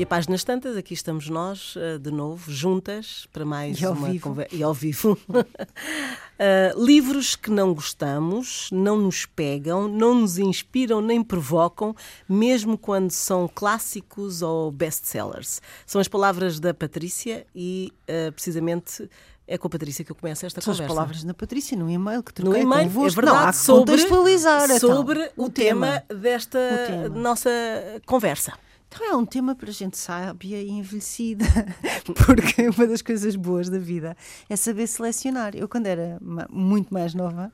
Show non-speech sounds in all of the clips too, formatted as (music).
E a páginas tantas, aqui estamos nós, eh, de novo, juntas, para mais e uma conversa. E ao vivo. uh, (laughs) livros que não gostamos, não nos pegam, não nos inspiram nem provocam, mesmo quando são clássicos ou best-sellers. São as palavras da Patrícia e, uh, precisamente, é com a Patrícia que eu começo esta São conversa. as palavras na Patrícia, no e-mail que no e-mail, convosco. É verdade, não, há que sobre, contextualizar então, sobre o, o tema, tema, desta o tema. nossa conversa. Então é um tema para gente sábia e envelhecida, (laughs) porque uma das coisas boas da vida é saber selecionar. Eu, quando era muito mais nova,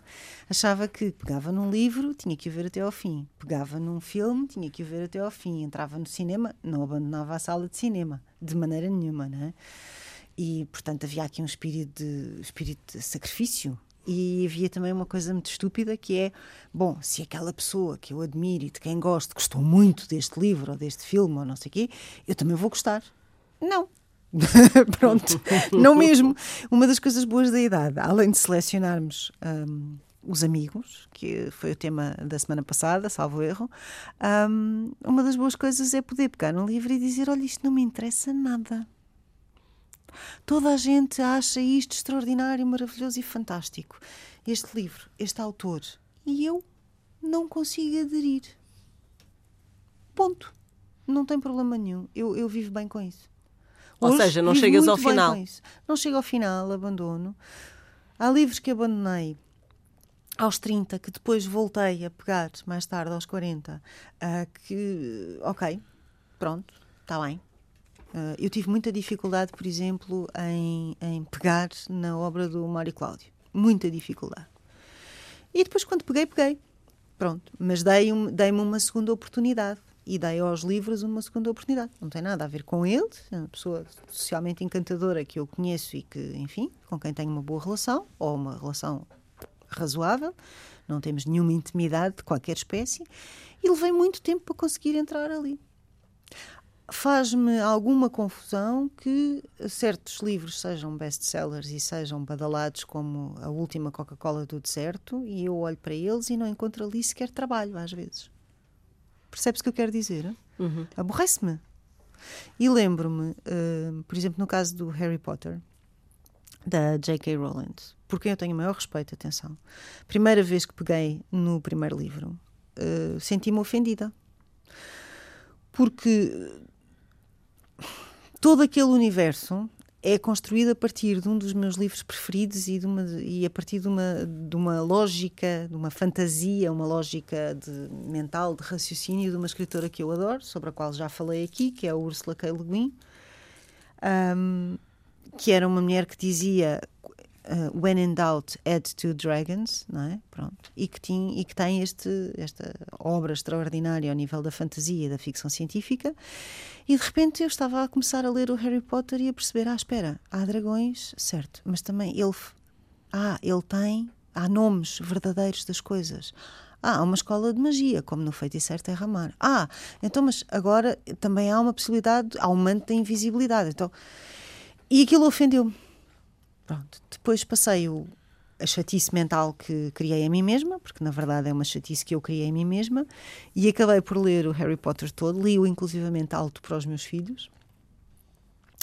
achava que pegava num livro, tinha que o ver até ao fim. Pegava num filme, tinha que o ver até ao fim. Entrava no cinema, não abandonava a sala de cinema, de maneira nenhuma, não é? E, portanto, havia aqui um espírito de, espírito de sacrifício e havia também uma coisa muito estúpida que é: bom, se aquela pessoa que eu admiro e de quem gosto gostou muito deste livro ou deste filme ou não sei o quê, eu também vou gostar. Não. (laughs) Pronto, não mesmo. Uma das coisas boas da idade, além de selecionarmos um, os amigos, que foi o tema da semana passada, salvo erro, um, uma das boas coisas é poder pegar um livro e dizer: olha, isto não me interessa nada Toda a gente acha isto extraordinário, maravilhoso e fantástico. Este livro, este autor. E eu não consigo aderir. Ponto. Não tem problema nenhum. Eu, eu vivo bem com isso. Ou Hoje, seja, não chegas ao final. Não chego ao final, abandono. Há livros que abandonei aos 30, que depois voltei a pegar mais tarde, aos 40, uh, que, ok, pronto, está bem, eu tive muita dificuldade, por exemplo, em, em pegar na obra do Mário Cláudio. Muita dificuldade. E depois, quando peguei, peguei. Pronto. Mas dei-me dei uma segunda oportunidade. E dei aos livros uma segunda oportunidade. Não tem nada a ver com ele, é uma pessoa socialmente encantadora que eu conheço e que, enfim, com quem tenho uma boa relação, ou uma relação razoável. Não temos nenhuma intimidade de qualquer espécie. E levei muito tempo para conseguir entrar ali faz-me alguma confusão que certos livros sejam best-sellers e sejam badalados como a última Coca-Cola do deserto e eu olho para eles e não encontro ali sequer trabalho, às vezes. Percebes o que eu quero dizer? Uhum. Aborrece-me. E lembro-me, uh, por exemplo, no caso do Harry Potter, da J.K. Rowling, por quem eu tenho o maior respeito, atenção. Primeira vez que peguei no primeiro livro, uh, senti-me ofendida. Porque todo aquele universo é construído a partir de um dos meus livros preferidos e, uma, e a partir de uma, de uma lógica, de uma fantasia, uma lógica de, mental, de raciocínio de uma escritora que eu adoro, sobre a qual já falei aqui, que é a Ursula K. Le Guin, um, que era uma mulher que dizia uh, When in doubt, add two dragons, não é? Pronto. E que, tinha, e que tem este, esta obra extraordinária ao nível da fantasia e da ficção científica. E de repente eu estava a começar a ler o Harry Potter e a perceber: ah, espera, há dragões, certo, mas também ele. Ah, ele tem. Há nomes verdadeiros das coisas. Ah, há uma escola de magia, como no Feiticeiro Terra-Mar. Ah, então, mas agora também há uma possibilidade, há um manto da invisibilidade. Então, e aquilo ofendeu-me. Pronto. Depois passei o, a chatice mental que criei a mim mesma, porque na verdade é uma chatice que eu criei a mim mesma, e acabei por ler o Harry Potter todo, li-o inclusivamente alto para os meus filhos.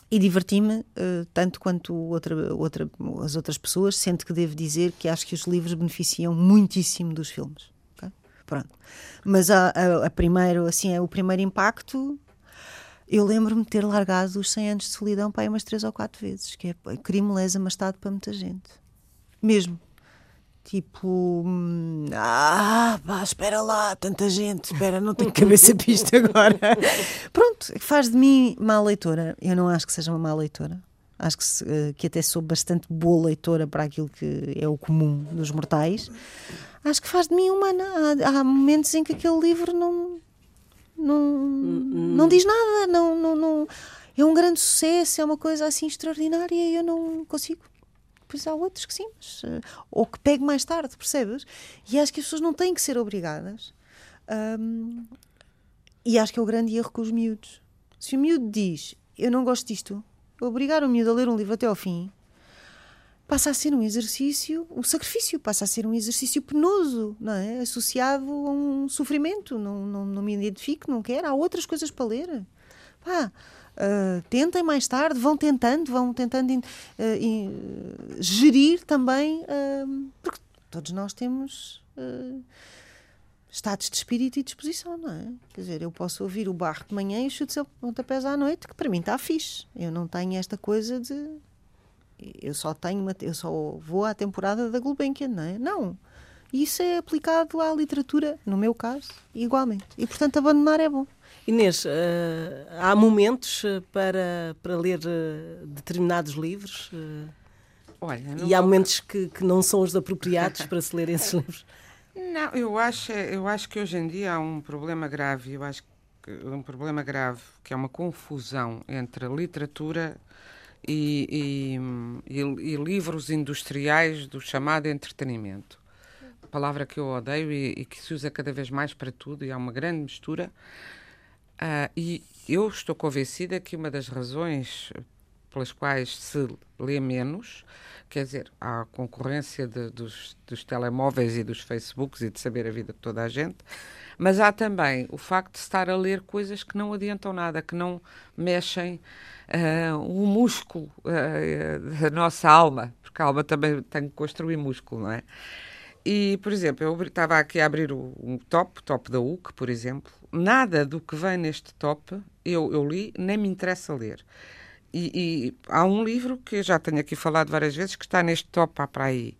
E diverti-me uh, tanto quanto outra, outra, as outras pessoas, sendo que devo dizer que acho que os livros beneficiam muitíssimo dos filmes. Okay? Pronto. Mas a, a, a primeiro, assim, o primeiro impacto eu lembro-me de ter largado os 100 anos de solidão para aí umas três ou quatro vezes, que é crime lesa majestade para muita gente. Mesmo. Tipo, hum, ah, pá, espera lá, tanta gente, espera, não tenho (laughs) cabeça para isto agora. (laughs) Pronto, faz de mim má leitora. Eu não acho que seja uma má leitora. Acho que, eh, que até sou bastante boa leitora para aquilo que é o comum dos mortais. Acho que faz de mim humana. Há, há momentos em que aquele livro não, não, não diz nada, não, não, não. É um grande sucesso, é uma coisa assim extraordinária e eu não consigo. Depois há outros que sim, mas, eh, ou que pego mais tarde, percebes? E acho que as pessoas não têm que ser obrigadas. Ahm, e acho que é o grande erro com os miúdos. Se o miúdo diz eu não gosto disto, obrigar o miúdo a ler um livro até ao fim passa a ser um exercício, um sacrifício, passa a ser um exercício penoso, não é? Associado a um sofrimento. Não, não, não me identifico, não quero. Há outras coisas para ler. Pá, ah, tentem mais tarde, vão tentando, vão tentando in- ah, in- gerir também, ah, porque todos nós temos estados de espírito e disposição, não é? Quer dizer, eu posso ouvir o barro de manhã e os chutes pontapés à noite, que para mim está fixe. Eu não tenho esta coisa de. Eu só tenho uma, eu só vou à temporada da Gulbenkian, não é? Não. Isso é aplicado à literatura, no meu caso, igualmente. E portanto abandonar é bom. Inês, eh, há momentos eh, para, para ler eh, determinados livros eh, Olha, e há vou- momentos que, que não são os apropriados para se ler esses (laughs) livros. Não, eu acho, eu acho que hoje em dia há um problema grave, eu acho que um problema grave, que é uma confusão entre a literatura e, e- e- livros industriais do chamado entretenimento. Palavra que eu odeio e, e que se usa cada vez mais para tudo, e há uma grande mistura. Ah, e eu estou convencida que uma das razões pelas quais se lê menos, quer dizer, há concorrência de- dos, dos telemóveis e dos Facebooks e de saber a vida de toda a gente, mas há também o facto de estar a ler coisas que não adiantam nada, que não mexem ah, o músculo ah, da nossa alma, porque a alma também tem que construir músculo, não é? E, por exemplo, eu estava aqui a abrir o- um top, o top da UC, por exemplo. Nada do que vem neste top eu, eu li, nem me interessa ler. E, e há um livro que eu já tenho aqui falado várias vezes, que está neste top há para aí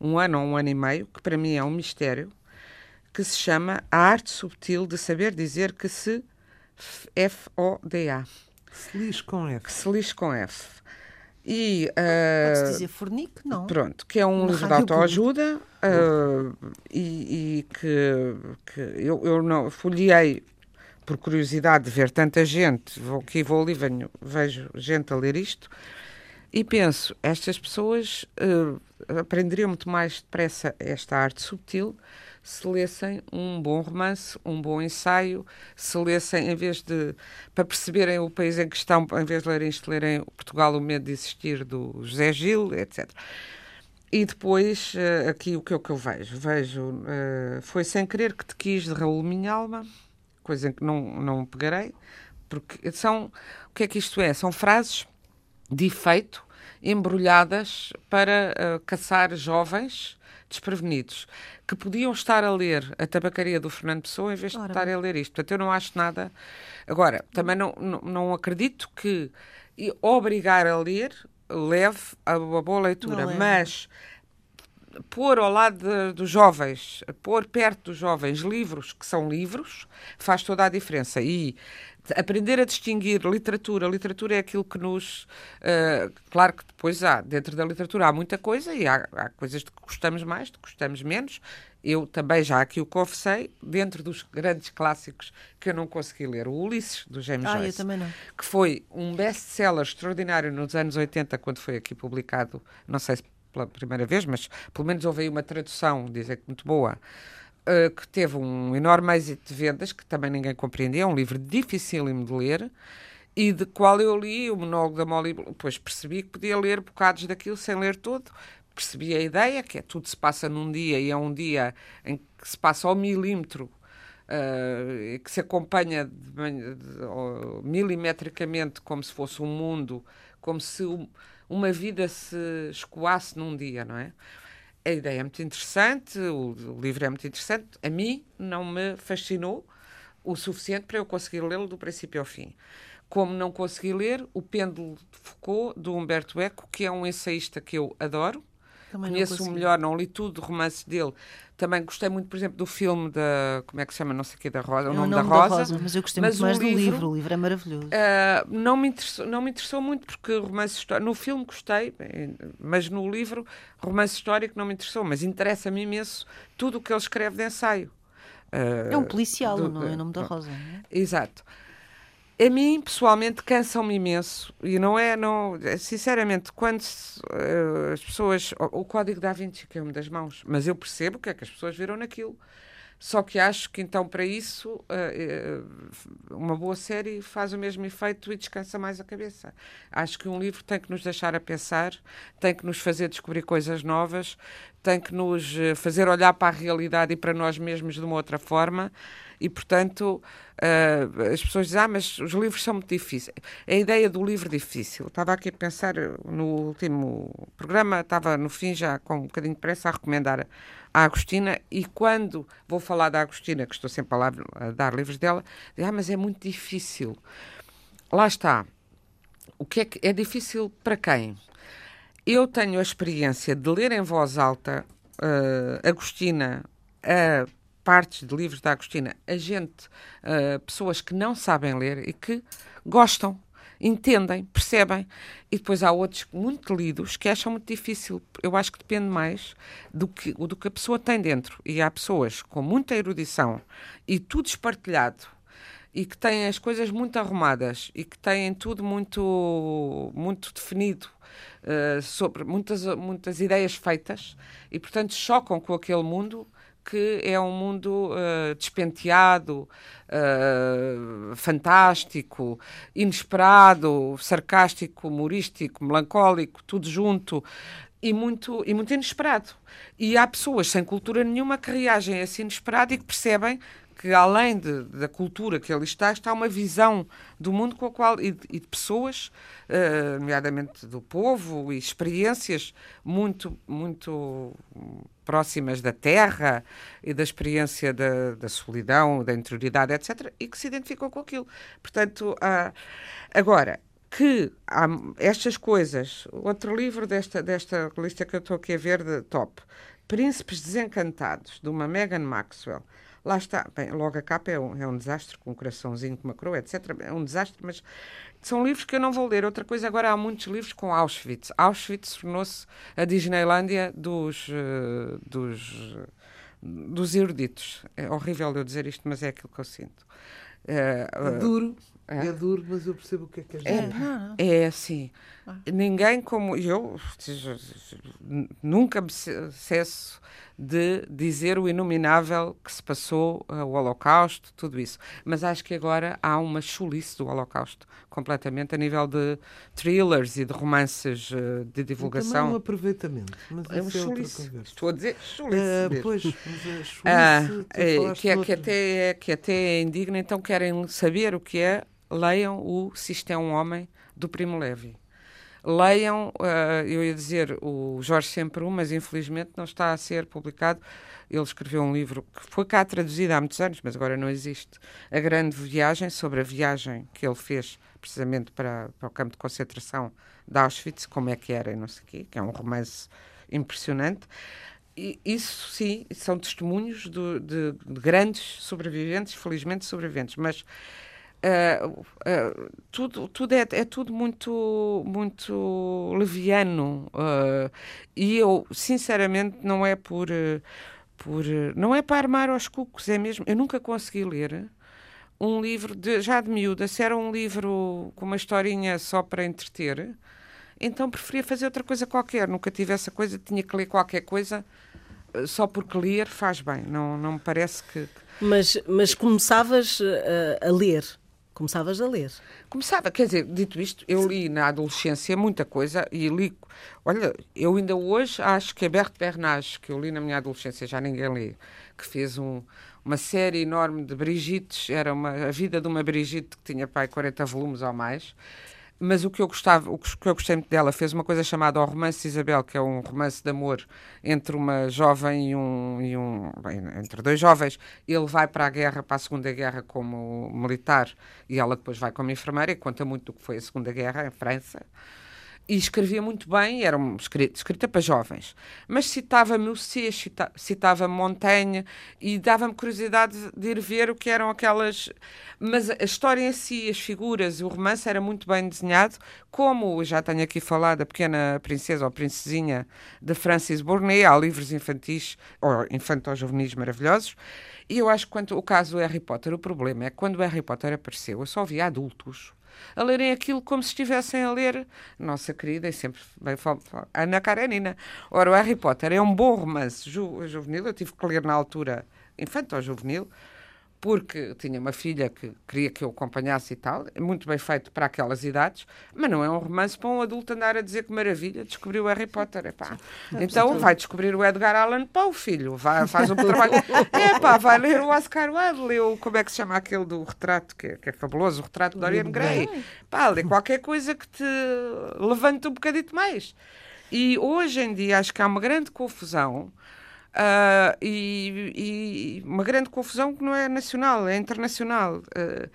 um ano ou um ano e meio, que para mim é um mistério, que se chama A Arte Subtil de Saber Dizer que se F-O-D-A, Feliz com F. que se lixe com F. E, ah, Pode-se dizer fornique? Não. Pronto, que é um livro de autoajuda ah, e, e que, que eu, eu não folhei por curiosidade de ver tanta gente, vou aqui vou ali, venho, vejo gente a ler isto e penso, estas pessoas ah, aprenderiam muito mais depressa esta arte subtil se lessem um bom romance, um bom ensaio, se lessem, em vez de, para perceberem o país em que estão, em vez de lerem isto, lerem Portugal, o medo de existir, do José Gil, etc. E depois, eh, aqui o que é que eu vejo? Vejo, eh, foi sem querer que te quis de Raul Minhalma, coisa em que não, não pegarei, porque são, o que é que isto é? São frases de efeito embrulhadas para eh, caçar jovens desprevenidos que podiam estar a ler a tabacaria do Fernando Pessoa em vez de Ora estarem a ler isto. Portanto, eu não acho nada. Agora, também não, não, não acredito que obrigar a ler leve a uma boa leitura, leva. mas pôr ao lado de- dos jovens, pôr perto dos jovens livros que são livros, faz toda a diferença. E aprender a distinguir literatura, literatura é aquilo que nos. eh, claro que depois há, dentro da literatura há muita coisa e há, há coisas de que gostamos mais, de que gostamos menos. Eu também já aqui o confessei, dentro dos grandes clássicos que eu não consegui ler, o Ulisses, do James Ah, eu Joyce também não. que foi um best-seller extraordinário nos anos 80, quando foi aqui publicado, não sei se pela primeira vez, mas pelo menos houve aí uma tradução, dizem que muito boa, eh, que teve um enorme êxito de vendas, que também ninguém compreendia, é um livro dificílimo de ler, e de qual eu li o monólogo da Molly, depois percebi que podia ler bocados daquilo sem ler todo, percebi a ideia, que é tudo se passa num dia, e é um dia em que se passa ao milímetro, e que se acompanha de de- ó, milimetricamente como se fosse um mundo, como se um- uma vida se escoasse num dia, não é? A ideia é muito interessante, o, livro é muito interessante. A mim não me fascinou o suficiente para eu conseguir lê-lo do princípio ao fim. Como não consegui ler O Pêndulo de Foucault, do Humberto Eco, que é um ensaísta que eu adoro Também conheço o melhor, não li tudo do romance dele. Também gostei muito, por exemplo, do filme da. Como é que se chama? Não sei o que, da Rosa. O É nome, da, Rosa. mas eu gostei Mas muito mais do livro- livro. O livro é maravilhoso. Uh, não, me interessou, não me interessou muito porque romance histórico. No filme gostei, mas no livro, romance histórico não me interessou. Mas interessa-me imenso tudo o que ele escreve de ensaio. Uh, é um policial, do- não é o nome da Rosa. Não é? Exato. A mim, pessoalmente, cansam-me imenso. E não é, não, sinceramente, quando eh, as pessoas. O, o Código da Vinci caiu-me das mãos, mas eu percebo o que é que as pessoas viram naquilo. Só que acho que então, para isso, eh, eh, uma boa série faz o mesmo efeito e descansa mais a cabeça. Acho que um livro tem que nos deixar a pensar, tem que nos fazer descobrir coisas novas, tem que nos fazer olhar para a realidade e para nós mesmos de uma outra forma. E, portanto, eh, as pessoas dizem, ah, mas os livros são muito difíceis. A ideia do livro difícil, estava aqui a pensar no último programa, estava no fim já com um bocadinho de pressa a recomendar a Agostina e quando vou falar da Agostina, que estou sempre a, a dar livros dela, digo, ah, mas é muito difícil. Lá está. O que é que é difícil para quem? Eu tenho a experiência de ler em voz alta eh, Agostina, a partes de livros da Agostina, a gente, eh, pessoas que não sabem ler e que gostam, entendem, percebem, e depois há outros muito lidos que acham muito difícil. Eu acho que depende mais do que, do que a pessoa tem dentro. E há pessoas com muita erudição e tudo espartilhado e que têm as coisas muito arrumadas e que têm tudo muito, muito definido, eh, sobre muitas, muitas ideias feitas e, portanto, chocam com aquele mundo que é um mundo eh, despenteado, eh, fantástico, inesperado, sarcástico, humorístico, melancólico, tudo junto e muito, e muito inesperado. E há pessoas sem cultura nenhuma que reagem a esse inesperado e que percebem que além de- da cultura que ali está, está uma visão do mundo com a qual e, e de pessoas, eh, nomeadamente do povo, e experiências muito, muito próximas da terra e da experiência da, da solidão, da interioridade, etc., e que se identificam com aquilo. Portanto, há- agora, que há estas coisas, outro livro desta, desta lista que eu estou aqui a ver de top, Príncipes Desencantados, de uma Megan Maxwell. Lá está, bem, logo a capa é um, é um desastre, com um coraçãozinho, com uma coroa, etc. É um desastre, mas são livros que eu não vou ler. Outra coisa, agora há muitos livros com Auschwitz. Auschwitz tornou-se a Disneylândia dos, eh, dos, dos eruditos. É horrível eu dizer isto, mas é aquilo que eu sinto. É eh, duro, é? é duro, mas eu percebo o que é que és É. Não, é assim. Ninguém como eu nunca me ce- cesso de dizer o inominável que se passou, eh, o Holocausto, tudo isso. Mas acho que agora há uma chulice do Holocausto, completamente, a nível de thrillers e de romances eh, de Também um divulgação. aproveitamento, mas É uma isso é outra conversa. Estou a dizer chulice. Ah, mesmo. pois, mas chulice, Ah, tu é, falaste que, é, que, noutra. até, é- que até é indigna, então querem saber o que é, leiam o Se Isto é um Homem, do Primo Levi. Leiam, ah, eu ia dizer o Jorge Sempre mas infelizmente não está a ser publicado. Ele escreveu um livro que foi cá traduzido há muitos anos, mas agora não existe. A Grande Viagem, sobre a viagem que ele fez precisamente para, para o campo de concentração de Auschwitz, como é que era e não sei o quê, que é um romance impressionante. E isso sim, são testemunhos do- de, de grandes sobreviventes, felizmente sobreviventes, mas ah, tudo, tudo é, é tudo muito, muito leviano ah, e eu, sinceramente, não é por, eh, por eh, não é para armar aos cucos, é mesmo, eu nunca consegui ler um livro, de, já de miúda, se era um livro com uma historinha só para entreter, então preferia fazer outra coisa qualquer, nunca tive essa coisa, tinha que ler qualquer coisa só porque ler faz bem, não, não me parece que, Mas, mas começavas eh, a ler. Começavas a ler. Começava, quer dizer, dito isto, eu li na adolescência muita coisa e li. Olha, eu ainda hoje acho que a Berto Bernage, que eu li na minha adolescência, já ninguém lê, que fez um- uma série enorme de Brigittes, era uma, a vida de uma Brigitte que tinha pai 40 volumes ou mais. Mas o que eu gostava, o que eu gostei muito dela, fez uma coisa chamada O Romance Isabel, que é um romance de amor entre uma jovem e um, e um bem, entre dois jovens. Ele vai para a guerra, para a Segunda Guerra como militar, e ela depois vai como enfermeira e conta muito do que foi a Segunda Guerra em França. E escrevia muito bem, era um escrita, escrita para jovens, mas citava Musset, cita, citava Montaigne e dava-me curiosidade de ir ver o que eram aquelas. Mas a história em si, as figuras, o romance era muito bem desenhado, como já tenho aqui falado, a Pequena Princesa ou Princesinha de Francis Bournet, há livros infantis ou infanto-juvenis maravilhosos. E eu acho que quanto o caso do Harry Potter, o problema é que quando o Harry Potter apareceu, eu só via adultos a lerem aquilo como se estivessem a ler nossa querida e sempre bem Ana Karenina. Ora, o Harry Potter é um bom romance ju juvenil, eu tive que ler na altura infantil ou juvenil, porque tinha uma filha que queria que eu acompanhasse e tal, muito bem feito para aquelas idades, mas não é um romance para um adulto andar a dizer que maravilha, descobriu o Harry Potter. Epá. Então vai descobrir o Edgar Allan Poe, filho, vai, faz um trabalho. (laughs) Epá, vai ler o Oscar Wilde, leu, como é que se chama aquele do retrato, que é, que é fabuloso, o retrato de Dorian Gray. Pá, lê qualquer coisa que te levante um bocadito mais. E hoje em dia acho que há uma grande confusão Uh, e, e, uma grande confusão que não é nacional, é internacional. Uh,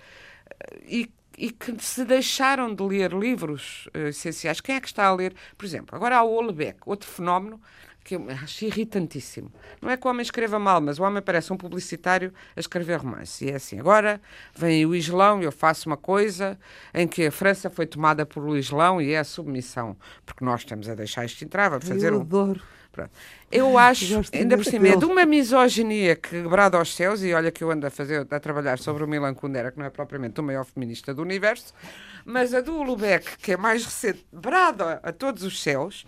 e, e, que se deixaram de ler livros uh, essenciais. Quem é que está a ler? Por exemplo, agora há o Olebeck, outro fenómeno que eu acho irritantíssimo. Não é que o homem escreva mal, mas o homem parece um publicitário a escrever romance. E é assim, agora vem o Islão e eu faço uma coisa em que a França foi tomada por o Islão e é a submissão. Porque nós estamos a deixar isto entrar, vamos fazer eu um... adoro. Pronto. Eu acho, ainda por cima, é de uma misoginia quebrada aos céus, e olha que eu ando a, fazer, a trabalhar sobre o Milan Kundera, que não é propriamente o maior feminista do universo, mas a do Lubeck, que é mais recente, brada a todos os céus,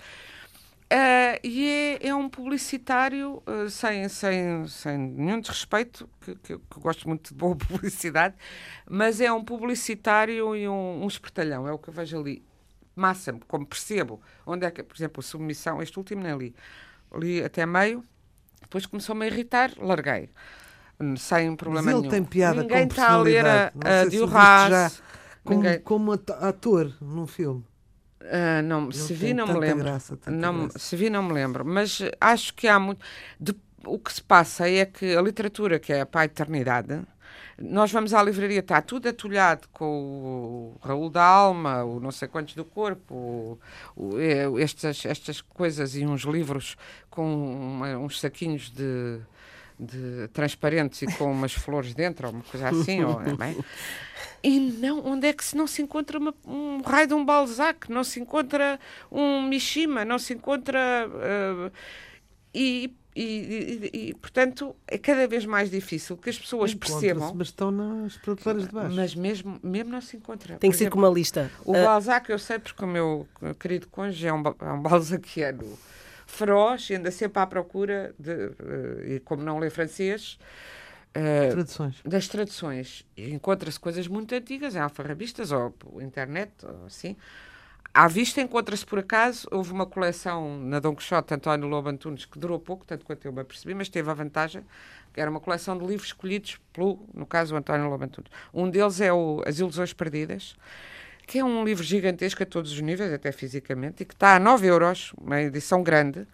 Uh, e é, é, um publicitário uh, sem, sem, sem nenhum desrespeito, que, que, que, gosto muito de boa (laughs) publicidade, mas é um publicitário e um, um espertalhão, é o que eu vejo ali. Massa, como percebo, onde é que, por exemplo, a submissão, este último nem li, li até meio, depois começou-me a irritar, larguei. Sem problema mas ele nenhum. tem piada Ninguém com está a ler a, a Diorras. Como, Ninguém... como ator num filme. Uh, não, se vi não me lembro. Graça, não, graça. se vi não me lembro, mas acho que há muito. De, o que se passa é que a literatura, que é para a eternidade, nós vamos à livraria, está tudo atulhado com o Raul da Alma, o não sei quantos do corpo, o, o, é, estas, estas coisas e uns livros com uma, uns saquinhos de, de transparentes e com umas flores dentro, ou uma coisa assim, ou, é? E não, onde é que se não se encontra uma, um raio de um Balzac, não se encontra um Mishima, não se encontra. Uh, e, e, e, e, portanto, é cada vez mais difícil que as pessoas percebam. Mas estão nas prateleiras de baixo. Mas mesmo, mesmo não se encontra. Tem que ser com uma lista. O uh... Balzac, eu sei porque o meu querido cônjuge é um, é um balzaquiano feroz e anda sempre à procura de. Uh, e como não lê francês Uh, traduções. Das traduções. Encontra-se coisas muito antigas, em alfarrabistas ou internet, ou assim. À vista encontra-se por acaso, houve uma coleção na Dom Quixote, António Lobo Antunes, que durou pouco, tanto quanto eu me apercebi, mas teve a vantagem, que era uma coleção de livros escolhidos pelo, no caso, António Lobo Antunes. Um deles é o As Ilusões Perdidas, que é um livro gigantesco a todos os níveis, até fisicamente, e que está a 9 euros, uma edição grande,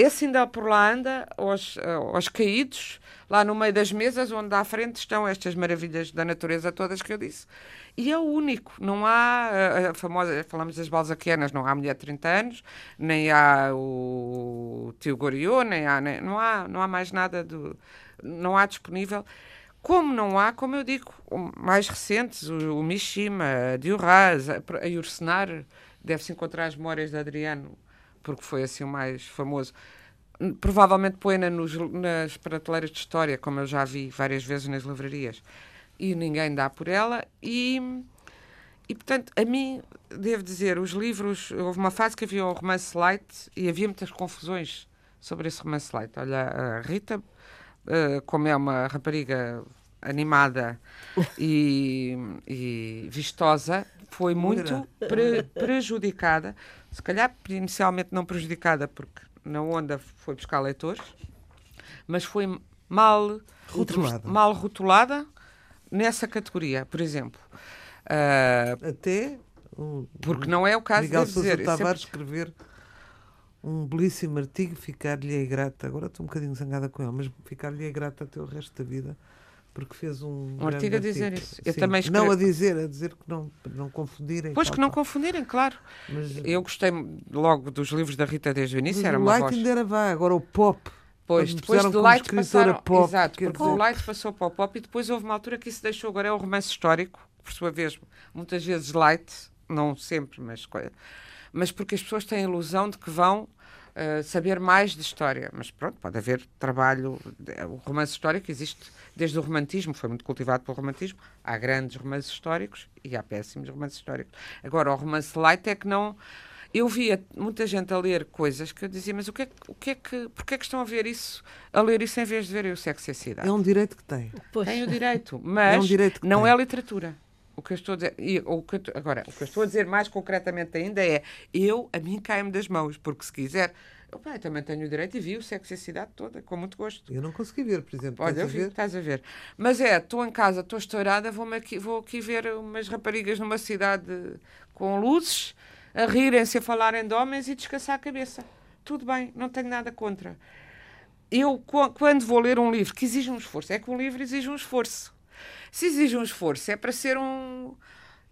esse ainda por lá anda aos, aos caídos, lá no meio das mesas, onde à frente estão estas maravilhas da natureza todas que eu disse. E é o único. Não há a famosa, falamos das balzaquianas, não há mulher de 30 anos, nem há o tio Goriot, nem há, nem, não há, não há mais nada do, não há disponível. Como não há, como eu digo, mais recentes, o, o Mishima, a Diorraz, a, a Ursenar, deve-se encontrar as memórias de Adriano porque foi assim o mais famoso. Provavelmente põe-na nas prateleiras de história, como eu já vi várias vezes nas livrarias, e ninguém dá por ela. E, e portanto, a mim, devo dizer, os livros. Houve uma fase que havia o romance light e havia muitas confusões sobre esse romance light. Olha, a Rita, uh, como é uma rapariga animada e, e vistosa, foi muito pre prejudicada se calhar inicialmente não prejudicada, porque na onda foi buscar leitores, mas foi mal rotulada, mal rotulada nessa categoria, por exemplo. Uh, Até. Um, porque não é o caso Miguel de Sousa dizer. Tavares sempre... escrever um belíssimo artigo, ficar-lhe grata. Agora estou um bocadinho zangada com ele, mas ficar-lhe grata até o resto da vida porque fez um, Um artigo a dizer artigo. isso. Eu Sim, também Não escrevo- a dizer, a dizer que não, não confundirem. Pois tal, que não tal. confundirem, claro. Mas, Eu gostei logo dos livros da Rita desde o início, mas era o uma Light voz. ainda era vá, agora o pop. Pois, depois de Light passaram. pop, exato, porque dizer- do Light passou para o pop e depois houve uma altura que isso deixou. Agora é o romance histórico, por sua vez, muitas vezes Light, não sempre, mas, mas porque as pessoas têm a ilusão de que vão eh, saber mais de história. Mas pronto, pode haver trabalho. O romance histórico existe desde o romantismo, foi muito cultivado pelo romantismo. Há grandes romances históricos e há péssimos romances históricos. Agora, o romance light é que não. Eu via muita gente a ler coisas que eu dizia, mas o que é, que- o que, é que. Porquê é que estão a ver isso, a ler isso em vez de verem o sexo e a cidade? É um direito que tem. Pois. Tem o direito, mas É um direito que não tem. é literatura. O que eu estou a dizer, e, o que agora, o que eu estou a dizer mais concretamente ainda é, eu, a mim cai-me das mãos, porque se quiser, eu, pá, eu também tenho o direito e vi o sexo e a cidade toda, com muito gosto. Eu não consegui ver, por exemplo. Olha, estás eu a vi, ver? estás a ver. Mas é, estou em casa, estou estourada, vou, aqui, vou aqui ver umas raparigas numa cidade com luzes, a rirem-se, a falarem de homens e descansar a cabeça. Tudo bem, não tenho nada contra. Eu, qu- quando vou ler um livro que exige um esforço, é que um livro exige um esforço. Se exige um esforço, é para ser um.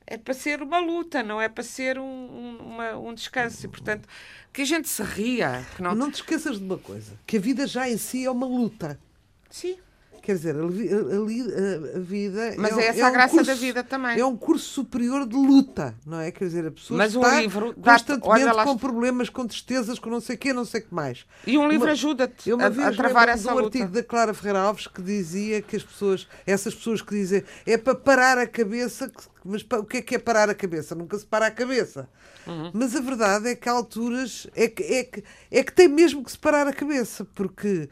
É para ser uma luta, não é para ser um, um, uma- um descanso. E, portanto, que a gente se ria. Que não... Não te esqueças de uma coisa: que a vida já em si é uma luta. Sim, Quer dizer, a, vi- a- vida. mas um- é essa um a graça curso- da vida também. É um curso superior de luta, não é? Quer dizer, a pessoa Mas um está livro dá-te- constantemente olha com problemas, com tristezas, com não sei o quê, não sei o que mais. E um livro ajuda-te Eu a, a travar essa um luta. artigo da Clara Ferreira Alves que dizia que as pessoas, essas pessoas que dizem é para parar a cabeça, que- mas o que é que é parar a cabeça? Nunca se para a cabeça. Uhum. Mas a verdade é que há alturas é que, é, que, é que tem mesmo que se parar a cabeça, porque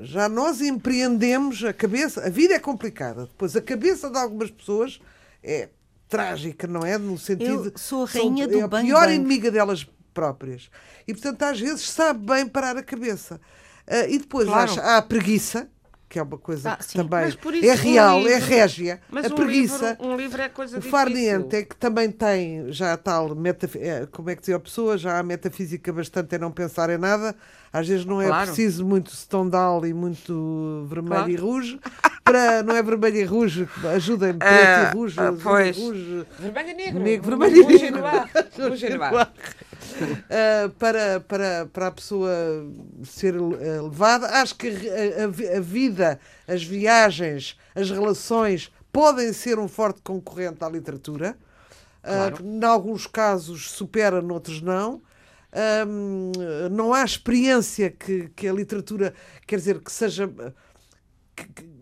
já nós empreendemos a cabeça, a vida é complicada, depois a cabeça de algumas pessoas é trágica, não é? No sentido. Eu sou a são- rainha do é a bang pior bang. inimiga delas próprias. E portanto, às vezes, sabe bem parar a cabeça. Ah, e depois Claro. há a preguiça, que é uma coisa Ah, que sim. também é um real, é livro- régia. Mas a um preguiça. livro, um livro é coisa O farniente é que também tem já a tal, metaf... é, como é que dizia a pessoa, já há metafísica bastante em não pensar em nada. Às vezes não é Claro. preciso muito Stendhal e muito vermelho Claro. e rouge. (laughs) Para, não é vermelho e rouge, ajudem-me, preto Ah, e rouge, ah, e pois. rouge. Vermelho e negro. Negro, vermelho e Rouge negro. noir. (laughs) Rouge e noir. Uh, para, para, para a pessoa ser uh, levada. Acho que a, a vi- a vida, as viagens, as relações podem ser um forte concorrente à literatura. Uh, Claro. em alguns casos supera, noutros não. Um, não há experiência que, que a literatura, quer dizer, que seja. que- que-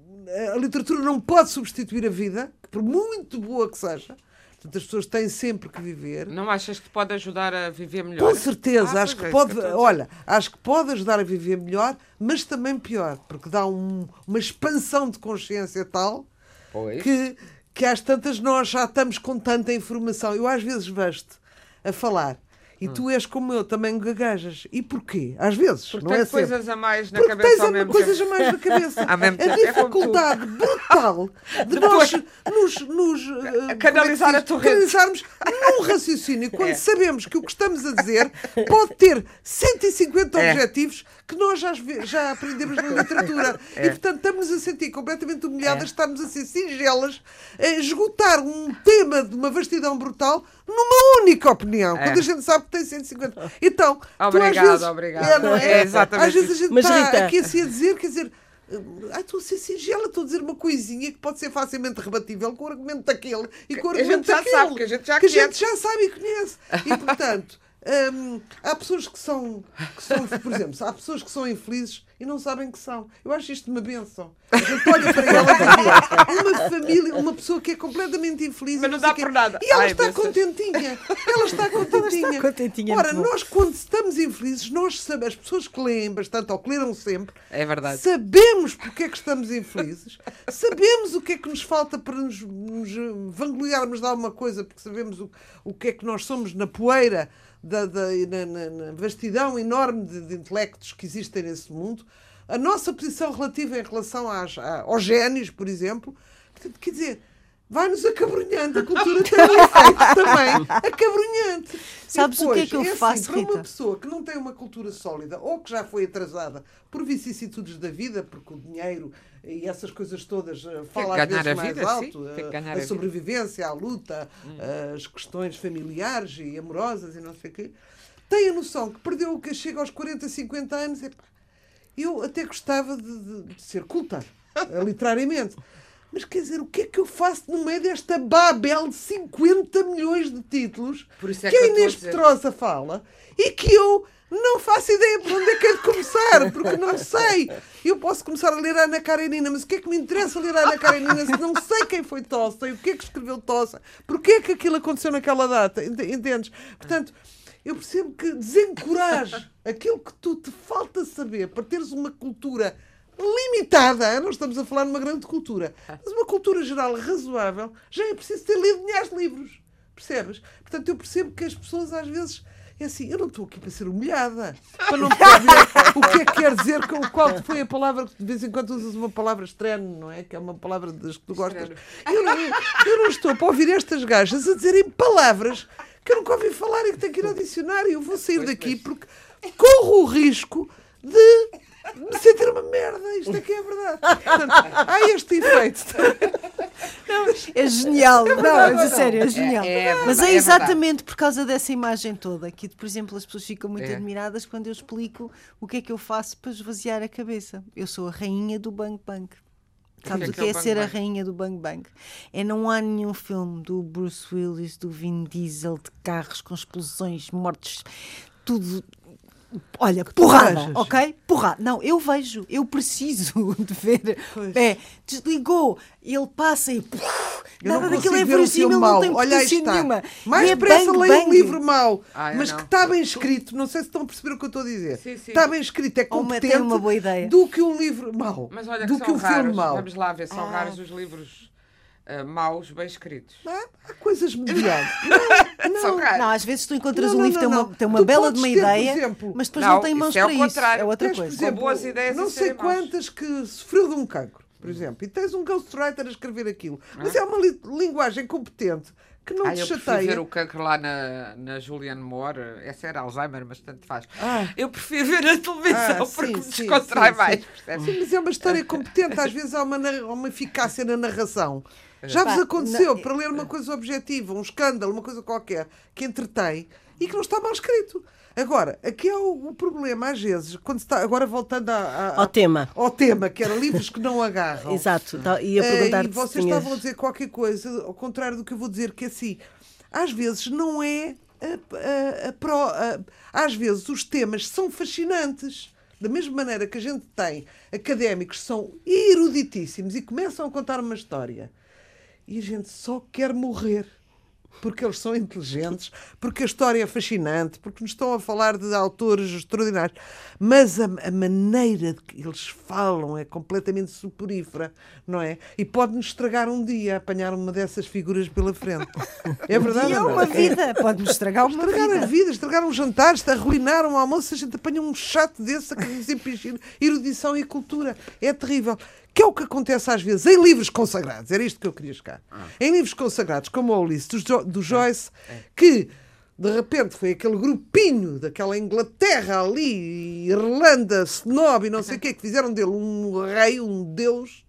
a literatura não pode substituir a vida, por muito boa que seja. Portanto, as pessoas têm sempre que viver. Não achas que pode ajudar a viver melhor? Com certeza, Ah, acho que é, pode, dizer. olha, acho que pode ajudar a viver melhor, mas também pior, porque dá um- uma expansão de consciência tal Pois. que, que às tantas nós já estamos com tanta informação. Eu às vezes vejo-te a falar e tu és como eu, também gaguejas. E porquê? Às vezes, Porque não é sempre. coisas a mais na Porque cabeça tens ao mesmo coisas tempo. a mais na cabeça. (laughs) A é dificuldade brutal (laughs) de nós nos, nos eh, como é canalizar se a torrente. canalizarmos num (laughs) raciocínio quando É. sabemos que o que estamos a dizer pode ter 150 É. objetivos que nós já, já aprendemos na (laughs) literatura. É. E portanto estamos a sentir completamente humilhadas, estamos a ser singelas, a esgotar um tema de uma vastidão brutal numa única opinião, É. quando a gente sabe que tem 150. Então, tu às Obrigado, vezes, obrigado. É, não é? É exatamente Às vezes a gente Mas, está Rita- aqui assim a dizer, quer dizer, ah, estou a ser singela, estou a dizer uma coisinha que pode ser facilmente rebatível com o argumento daquele e com o Que a argumento gente já daquele. sabe, que a gente já que a gente já sabe e conhece. E portanto, hum, há pessoas que são, que são, por exemplo, há pessoas que são infelizes e não sabem que são. Eu acho isto uma benção. A gente olha para ela e uma família, uma pessoa que é completamente infeliz. Mas e não dá por nada. E ela Ai, está contentinha. Ela está contentinha. contentinha, Ora, muito bom. nós quando estamos infelizes, nós sabemos, as pessoas que leem bastante ou que leram sempre, É verdade. sabemos porque é que estamos infelizes, sabemos o que é que nos falta para nos, nos vangloriarmos de alguma coisa, porque sabemos o, o que é que nós somos na poeira, da, da- na, na- na vastidão enorme de, de intelectos que existem nesse mundo. A nossa posição relativa em relação às, aos génios, por exemplo, quer dizer. Vai-nos acabrunhando, a cultura tem um (laughs) efeito também acabrunhante. Sabes o que é que eu assim, faço, para uma Rita? pessoa que não tem uma cultura sólida ou que já foi atrasada por vicissitudes da vida, porque o dinheiro e essas coisas todas, eh, fala às vezes a mais vida, alto, eh, a a sobrevivência, a luta, as questões familiares e amorosas e não sei o quê, tem a noção que perdeu o que chega aos 40, 50 anos. epá, eu até gostava de, de- de ser culta, eh, (laughs) literariamente. Mas quer dizer, o que é que eu faço no meio desta Babel de 50 milhões de títulos é que a Inês. Petrosa fala e que eu não faço ideia por onde é que é de começar, porque não sei. Eu posso começar a ler a Ana Karenina, mas o que é que me interessa ler a Ana Karenina se não sei quem foi Tossa e o que é que escreveu Tossa? Porquê é que aquilo aconteceu naquela data? Ent- Entendes? Portanto, eu percebo que desencoraje aquilo que tu te falta saber para teres uma cultura limitada, não estamos a falar de uma grande cultura, mas uma cultura geral razoável, já é preciso ter lido milhares de livros. Percebes? Portanto, eu percebo que as pessoas às vezes. É assim, eu não estou aqui para ser humilhada, para não (laughs) perceber o que é que quer dizer, com- qual foi a palavra que de vez em quando usas uma palavra estranha, não é? Que é uma palavra das que tu gostas. Eu não, eu não estou para ouvir estas gajas a dizerem palavras que eu nunca ouvi falar e que tenho que ir ao dicionário. Eu vou sair daqui porque corro o risco de me sentir uma merda. Isto é que é verdade. Portanto, há este efeito. É genial, não, mas a sério, é genial. é verdade, mas é é exatamente por causa dessa imagem toda que, por exemplo, as pessoas ficam muito É. admiradas quando eu explico o que é que eu faço para esvaziar a cabeça. Eu sou a rainha do Bang Bang. Sabes que o é que é é, Bang ser a rainha do Bang Bang? É não há nenhum filme do Bruce Willis, do Vin Diesel, de carros com explosões, mortes, tudo. Olha, porrada, ok? Porrada. Não, eu vejo, eu preciso (laughs) de ver. Pois. É, desligou, ele passa e. Eu nada não daquilo consigo é ver filme verossímil, não tem Olha está. nenhuma. Mais E é depressa bang, leia um livro mau, Ah, mas não. que está bem escrito. Não sei se estão a perceber o que eu estou a dizer. Sim, sim. Está bem escrito, é uma- competente tem uma boa ideia. do que um livro mau. Mas olha do que que são um filme raros. mau. Vamos lá ver, são Ah. raros os livros ah, maus bem escritos. Há, há coisas (laughs) medianas. Não, não. Não, às vezes tu encontras Não, um não, livro que tem não, uma, não. tem uma Tu bela de uma ideia, exemplo- mas depois Não, não, tem mãos isso é para o isso. contrário. É outra Tens, coisa. Exemplo, boas ideias não e sei quantas que sofreu de um cancro, por exemplo, e tens um ghostwriter a escrever aquilo. Mas é uma li- linguagem competente que não Ah, te eu prefiro ver chateia. o cancro lá na, na Julianne Moore. Essa era Alzheimer, mas tanto faz. Ah. Eu prefiro ver a televisão Ah, porque sim, me sim, descontrai sim, mais. sim. Sim, mas é uma história (laughs) competente. Às vezes há uma, uma eficácia na narração. Já vos aconteceu na- para ler uma coisa objetiva, um escândalo, uma coisa qualquer, que entretém e que não está mal escrito. Agora, aqui é o, o problema, às vezes, quando está. Agora voltando a- a- Ao tema. ao tema, que era livros que não (laughs) agarram. Exato. Ia perguntar e vocês estavam a dizer qualquer coisa, ao contrário do que eu vou dizer, que assim, às vezes não é. a- às vezes os temas são fascinantes. Da mesma maneira que a gente tem académicos que são eruditíssimos e começam a contar uma história e a gente só quer morrer. Porque eles são inteligentes, porque a história é fascinante, porque nos estão a falar de autores extraordinários. Mas a, a maneira de que eles falam é completamente soporífera, não é? E pode-nos estragar um dia apanhar uma dessas figuras pela frente. É verdade? E é uma vida, pode-nos estragar uma Estragar a vida. vida, estragar um jantar, arruinar um almoço, a gente apanha um chato desse a querer desimpingir erudição e cultura. É terrível. Que é o que acontece às vezes em livros consagrados. Era isto que eu queria chegar. Em livros consagrados, como o Ulisses, do, Jo- do Joyce, que de repente foi aquele grupinho daquela Inglaterra ali, Irlanda, Snob e não sei o quê, que fizeram dele um rei, um deus.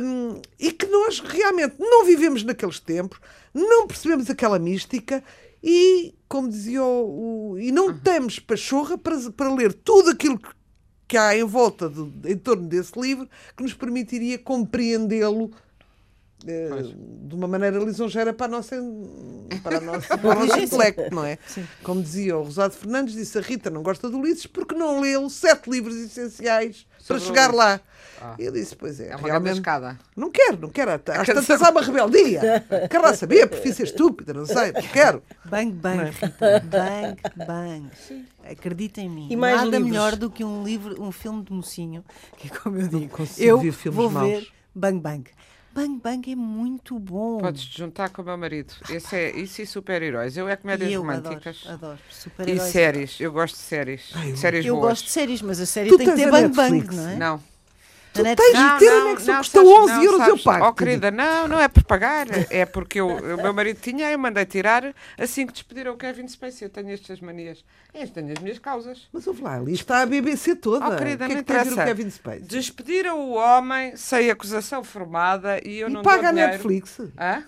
Hum, e que nós realmente não vivemos naqueles tempos, não percebemos aquela mística e, como dizia o, o- e não temos pachorra para, para ler tudo aquilo que, que há em volta, do, em torno desse livro, que nos permitiria compreendê-lo eh, de uma maneira lisonjeira para, a nossa, para, a nossa, (laughs) para o nosso intelecto, não é? Como dizia o Rosado Fernandes, disse a Rita não gosta do Ulisses porque não leu sete livros essenciais para chegar lá. Ah. E eu disse, pois é, É uma grande realmente... escada. Não quero, não quero. Às (laughs) tantas há uma rebeldia. (laughs) Quero lá saber, prefiro ser estúpida, não sei, não quero. Bang, bang, Rita. Bang, bang. Acredita em mim. E mais Nada livros? melhor do que um livro, um filme de mocinho, que é como eu digo. consigo Eu ver filmes vou maus. ver Bang, bang. Bang, bang é muito bom. Podes te juntar com o meu marido. Esse é, isso e super-heróis. Eu é comédias E eu românticas. adoro, adoro. E Super-heróis. séries. Eu gosto de séries. séries Eu boas. gosto de séries, mas a série Tu tem que ter bang, bang, Netflix? não é? Não. Tu tens de ter anexo, custa sabes- 11 euros, eu sabes- pago. Oh, querida, não, não é por pagar. É porque eu- o meu marido tinha, eu mandei tirar assim que despediram o Kevin Spacey. Eu tenho estas manias. Eu tenho as minhas causas. Mas ouve lá, ali está a BBC toda. Oh, querida, o que é não que tem a ver o interessa. Kevin Spacey? Despediram o homem sem acusação formada e eu E não paga a. Netflix. Hã?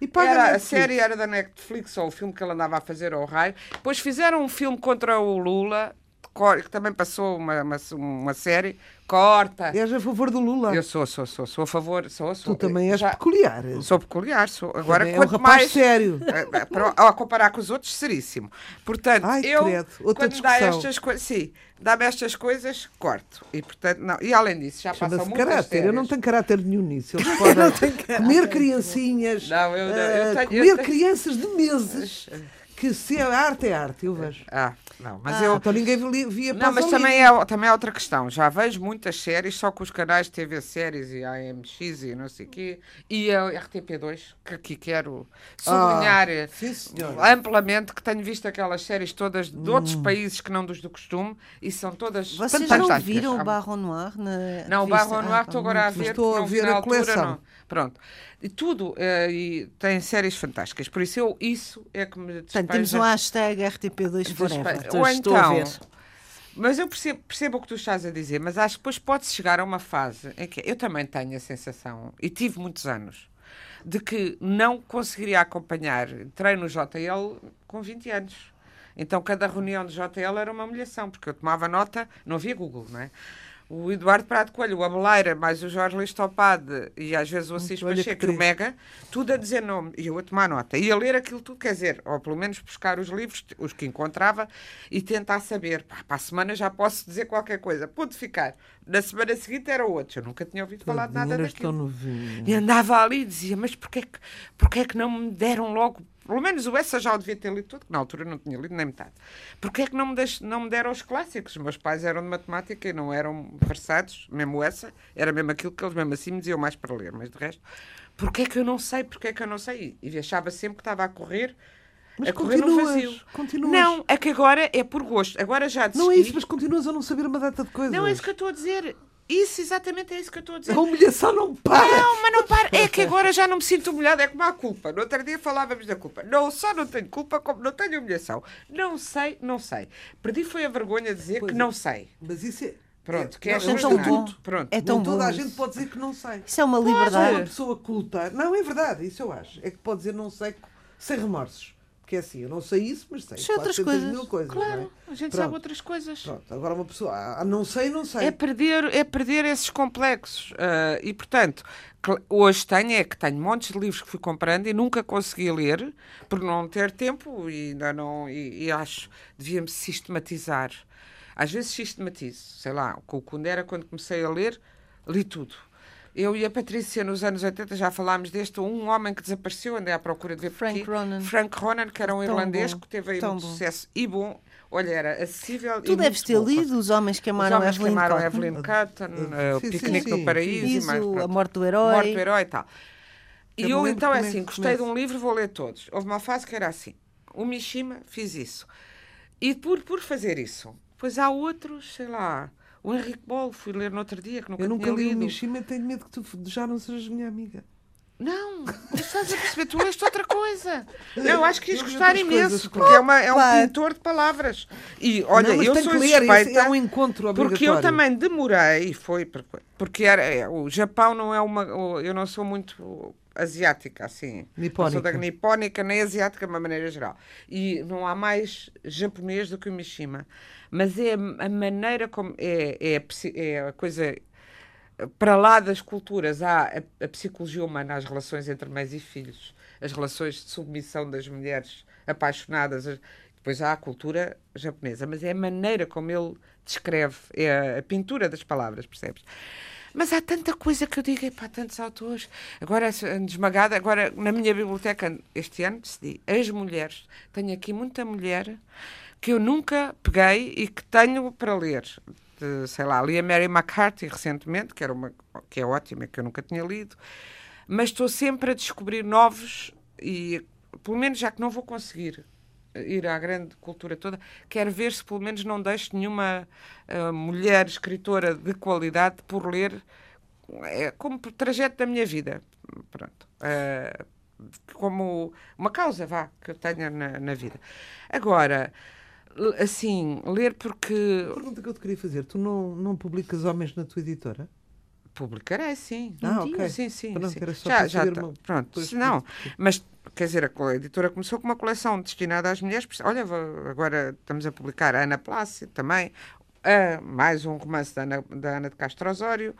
E paga Era, a série era da Netflix, ou o filme que ele andava a fazer ao raio. Depois fizeram um filme contra o Lula, cor- que também passou uma, uma, uma série. Corta. És a favor do Lula. Eu sou, sou, sou, sou a favor, sou, sou. Tu também és Já- peculiar. Sou peculiar, sou. Agora, Também é um quanto rapaz mais. sério. Eh, eh, para- Ao comparar com os outros, seríssimo. Portanto, Ai, eu, credo. Outra quando dá discussão. estas coisas, sim, dá-me estas coisas, corto. E, portanto, não. E além disso, já passam Chama-se muitas caráter. Eu não séries. tenho caráter nenhum nisso. (laughs) Eles podem comer criancinhas, Não, eu- eu ah, tenho- eu comer tenho- crianças de meses. Que se é arte, é arte, eu vejo. Ah, não, mas eu. Então ninguém via, Não, mas também é, também é outra questão. Já vejo muitas séries, só com os canais de TV Séries e AMX e não sei o quê, e a RTP2, que aqui quero sublinhar eh, Ah, sim, amplamente que tenho visto aquelas séries todas de outros países que não dos do costume e são todas Vocês fantásticas. não viram o Barro Noir? Na Não, o? Barro Noir Ah, estou agora a ver, Estou porque a não vi ver a altura, coleção. não. Pronto. E tudo, eh, e tem séries fantásticas. Por isso, eu, isso é que me Portanto, temos um despeja- hashtag RTP2 Forever. Ou estou a então, ver. mas eu percebo, percebo o que tu estás a dizer, mas acho que depois pode-se chegar a uma fase em que eu também tenho a sensação, e tive muitos anos, de que não conseguiria acompanhar. Entrei no JL com 20 anos. Então cada reunião de JL era uma humilhação, porque eu tomava nota, não havia Google, não é? O Eduardo Prado Coelho, o Abeleira, mais o Jorge Listopade e às vezes o Assis Pacheco e o. Mega, tudo a dizer nome e eu a tomar nota. E a ler aquilo tudo, quer dizer, ou pelo menos buscar os livros, os que encontrava, e tentar saber. Pá, para a semana já posso dizer qualquer coisa. Pode ficar. Na semana seguinte era outros. Eu nunca tinha ouvido falar de nada daquilo. E andava ali e dizia, mas porquê que, porquê que não me deram logo, pelo menos o essa já o devia ter lido tudo, que na altura não tinha lido nem metade. Porquê que não me, deix, não me deram os clássicos? Os meus pais eram de matemática e não eram versados, mesmo essa, era mesmo aquilo que eles mesmo assim me diziam mais para ler, mas de resto, porquê que eu não sei, porquê que eu não sei? E achava sempre que estava a correr, Mas a correr no continuas, vazio. continuas. Não, é que agora é por gosto, agora já desisti. Não é isso, mas continuas a não saber uma data de coisas. Não é isso que eu estou a dizer. Isso, exatamente é isso que eu estou a dizer. A humilhação não para. Não, mas não para. É que agora já não me sinto humilhada. É como a culpa. No outro dia falávamos da culpa. Não só não tenho culpa, como não tenho humilhação. Não sei, não sei. Perdi foi a vergonha de dizer Pois que é. não sei. Mas isso é. Pronto, que é não, Mas é tão bom. tudo. Pronto. É tão toda bom a gente pode dizer que não sei. Isso é uma Só uma liberdade. pessoa culta. Não, é verdade, isso eu acho. É que pode dizer não sei sem remorsos. Porque é assim, eu não sei isso, mas sei. Sei outras 400 coisas. mil coisas. Claro, não é? a gente Pronto. sabe outras coisas. Pronto, agora uma pessoa, ah, não sei, não sei. É perder, é perder esses complexos. Ah, e, portanto, hoje tenho é que tenho montes de livros que fui comprando e nunca consegui ler, por não ter tempo e ainda não. E, e acho devia-me sistematizar. Às vezes sistematizo, sei lá, com o Kundera, quando comecei a ler, li tudo. Eu e a Patrícia, nos anos 80, já falámos deste Um Homem que Desapareceu, andei à procura de ver Frank porquê. Ronan. Frank Ronan, que era um Tão irlandês bom, que teve aí tão muito bom. sucesso e bom. Olha, era acessível Tu e deves ter bom. lido Os Homens que Os homens que Evelyn amaram Cotton. Evelyn Cotton, eh, o Sim, Piquenique sim. no Paraíso e mais pronto. A Morte do Herói. Morte do Herói e tal. E Eu eu, então, é assim, gostei de um livro, vou ler todos. Houve uma fase que era assim. O Mishima, fiz isso. E por, por fazer isso, pois há outros, sei lá, o Henrique Bolo, fui ler no outro dia, que nunca eu nunca li o. Mishima tenho medo que tu já não sejas minha amiga. Não, tu estás a perceber, tu leste outra coisa. Não, eu acho que ias gostar imenso, coisas, porque é, uma, é um pintor de palavras. E olha, não, eu sou ler, suspeita... isso é um encontro. Porque eu também demorei, foi porque- porque era, é, o Japão não é uma. Eu não sou muito asiática, assim. Não sou da Nipónica. nipónica nem asiática, de uma maneira geral. E não há mais japonês do que o Mishima. Mas é a maneira como. É, é, é a coisa. Para lá das culturas, há a, a psicologia humana, as relações entre mães e filhos, as relações de submissão das mulheres apaixonadas. as- Depois há a cultura japonesa, mas é a maneira como ele descreve, é a, a pintura das palavras, percebes? Mas há tanta coisa que eu digo, epá, tantos autores. Agora, essa- esmagada, agora na minha biblioteca, este ano, decidi, as mulheres. Tenho aqui muita mulher que eu nunca peguei e que tenho para ler. De, sei lá, li a Mary McCarthy recentemente, que, era uma, que é ótima, que eu nunca tinha lido. Mas estou sempre a descobrir novos e, pelo menos já que não vou conseguir ir à grande cultura toda, quero ver se pelo menos não deixo nenhuma uh, mulher escritora de qualidade por ler é, como trajeto da minha vida. Pronto. Uh, como uma causa, vá, que eu tenha na, na vida. Agora, assim, ler porque. A pergunta que eu te queria fazer: tu não, não publicas homens na tua editora? Publicarei, sim. Ah, ok. Sim, sim. Pronto, sim. era só já, para já tá. uma- Pronto, se não. Mas, quer dizer, a editora começou com uma coleção destinada às mulheres. Olha, agora estamos a publicar a Ana Plácido também, ah, mais um romance da Ana, da Ana de Castro Osório,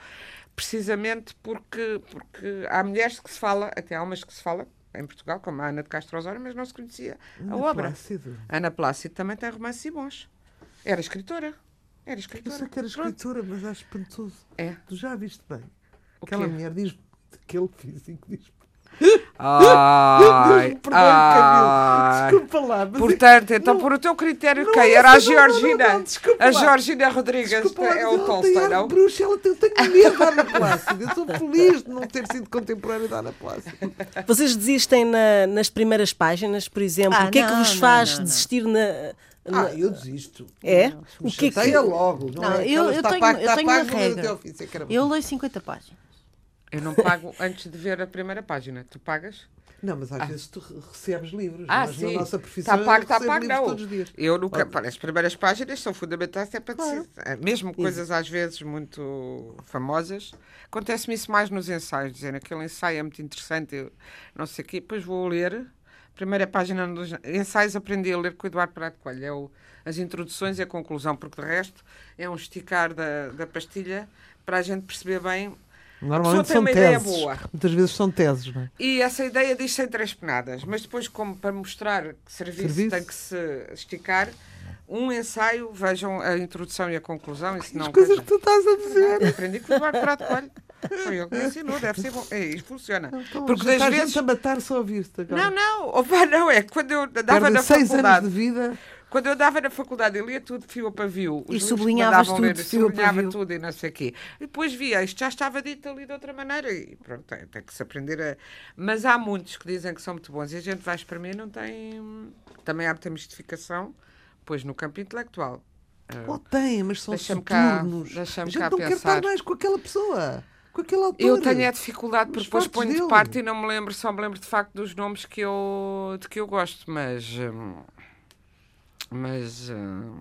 precisamente porque, porque há mulheres que se fala, até há umas que se fala em Portugal, como a Ana de Castro Osório, mas não se conhecia a Ana obra. Plácido. Ana Plácido também tem romances e bons. Era escritora. Era Eu escritora. sei que era Pronto. escritora, mas acho espantoso. É. Tu já viste bem. Aquela mulher diz aquele físico diz Ai, (laughs) Camilo. ai. Desculpa lá, mas Portanto, então, Não, por o teu critério, não quem? é Era a isso, não, não, não, Georgina. não, desculpa a lá. Georgina Rodrigues Desculpa lá, é mas o Tolstói, não? bruxa, ela tem, eu tenho medo da Ana (laughs) Plácido. Eu sou feliz de não ter sido contemporânea da Ana Plácido. Vocês desistem na- nas primeiras páginas, por exemplo? Ah, o que é que vos faz não, não. desistir na. na- Ah, eu desisto. É? O que é que- logo. Não, Não, é eu- eu tenho- eu tenho uma regra. Eu leio 50 páginas. Eu não pago antes de ver a primeira página. Tu pagas? Não, mas às vezes tu re- recebes livros. Ah, mas sim. na nossa profissão Está pago, eu recebo pago, não. todos os dias. Eu nunca. Pá, as primeiras páginas são fundamentais, é para decidir. Mesmo coisas às vezes muito famosas. Acontece-me isso mais nos ensaios, dizendo aquele ensaio é muito interessante, eu não sei o quê, depois vou ler. Primeira página dos ensaios aprendi a ler com o Eduardo Prado Coelho. É o, as introduções e a conclusão, porque de resto é um esticar da, da pastilha para a gente perceber bem Normalmente são teses. boa. Muitas vezes são teses, não é? E essa ideia diz-se em três penadas, mas depois, como para mostrar que serviço, Serviço. tem que se esticar, um ensaio, vejam a introdução e a conclusão, e se não. As coisas que tu estás a dizer. dizer, Aprendi com o Eduardo Prado Coelho. Foi ele que me ensinou, deve ser bom. É, isto funciona. Então, Porque está vezes. a matar só a vista. Não, não, opa, não, é que quando eu andava Perdem na seis anos faculdade. de vida. Quando eu andava na faculdade, eu lia tudo de fio a pavio. Os E sublinhavas tudo ler, de sublinhava tudo e não sei o quê. E depois via, isto já estava dito ali de outra maneira. E pronto, tem, tem que se aprender a... Mas há muitos que dizem que são muito bons. E a gente vai para mim não tem... Também há muita mistificação, pois no campo intelectual. Ah, Oh, tem, mas são Deixa-me cá- soturnos. deixa-me a gente cá não quer pensar. estar mais com aquela pessoa. Com aquele autor. Eu tenho a dificuldade porque depois ponho de dele. parte e não me lembro, só me lembro de facto dos nomes que eu, de que eu gosto, mas. hum, Mas. hum,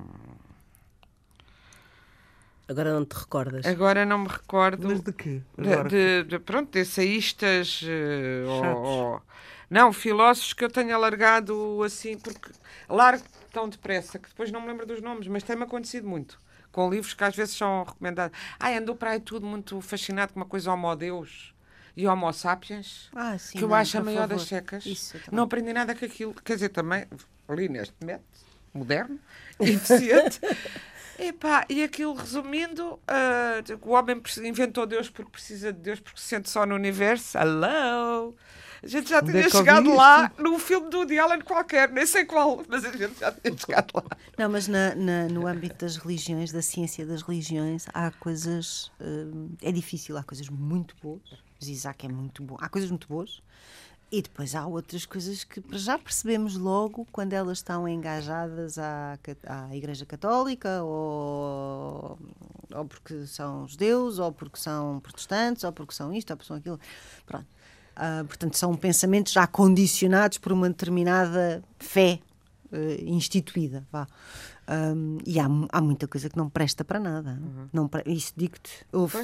Agora não te recordas. agora não me recordo. Mas de quê? de, Agora, de, de- pronto, de ensaístas. eh, ou- não, filósofos que eu tenho alargado assim, porque largo tão depressa que depois não me lembro dos nomes, mas tem-me acontecido muito. Com livros que às vezes são recomendados. Ai, andou para aí tudo muito fascinado com uma coisa homo Deus e homo sapiens. Ah, sim. que eu não, acho a maior favor. das secas. Isso, não aprendi nada com aquilo. Quer dizer, também li neste método moderno, (laughs) eficiente. Epá, e aquilo, resumindo, ah, o homem inventou Deus porque precisa de Deus, porque se sente só no universo. Hello! A gente já Onde tinha é ouvi chegado isto? lá num filme do Woody Allen qualquer, nem sei qual, mas a gente já tinha chegado lá. Não, mas na- na- no âmbito das religiões, da ciência das religiões, há coisas. hum, é difícil, há coisas muito boas. Mas Isaac é muito bom. Há coisas muito boas. E depois há outras coisas que já percebemos logo quando elas estão engajadas à, à Igreja Católica, ou, ou porque são judeus, ou porque são protestantes, ou porque são isto, ou porque são aquilo. Pronto. Ah, portanto, são pensamentos já condicionados por uma determinada fé eh, instituída. Vá. Ahm, e há, há muita coisa que não presta para nada. Não pre- Isso digo-te. Houve.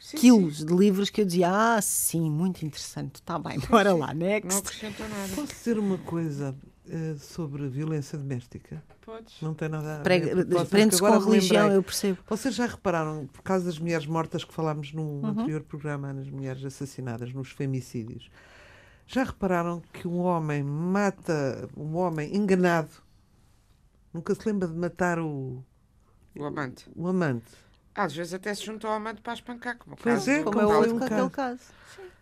Sim, quilos de livros que eu dizia: Ah, sim, muito interessante. Está bem, bora lá, Não next. acrescentou nada. Posso dizer uma coisa eh, sobre violência doméstica? Podes. Não tem nada a ver. Prende-se com religião, lembrei. eu percebo. Vocês já repararam, por causa das mulheres mortas que falámos num Uhum. anterior programa, nas mulheres assassinadas, nos femicídios, já repararam que um homem mata um homem enganado, nunca se lembra de matar o, O amante. o amante? Às vezes até se juntou ao amante para espancar. Como Pois caso é, Como como é o foi outro um caso. caso.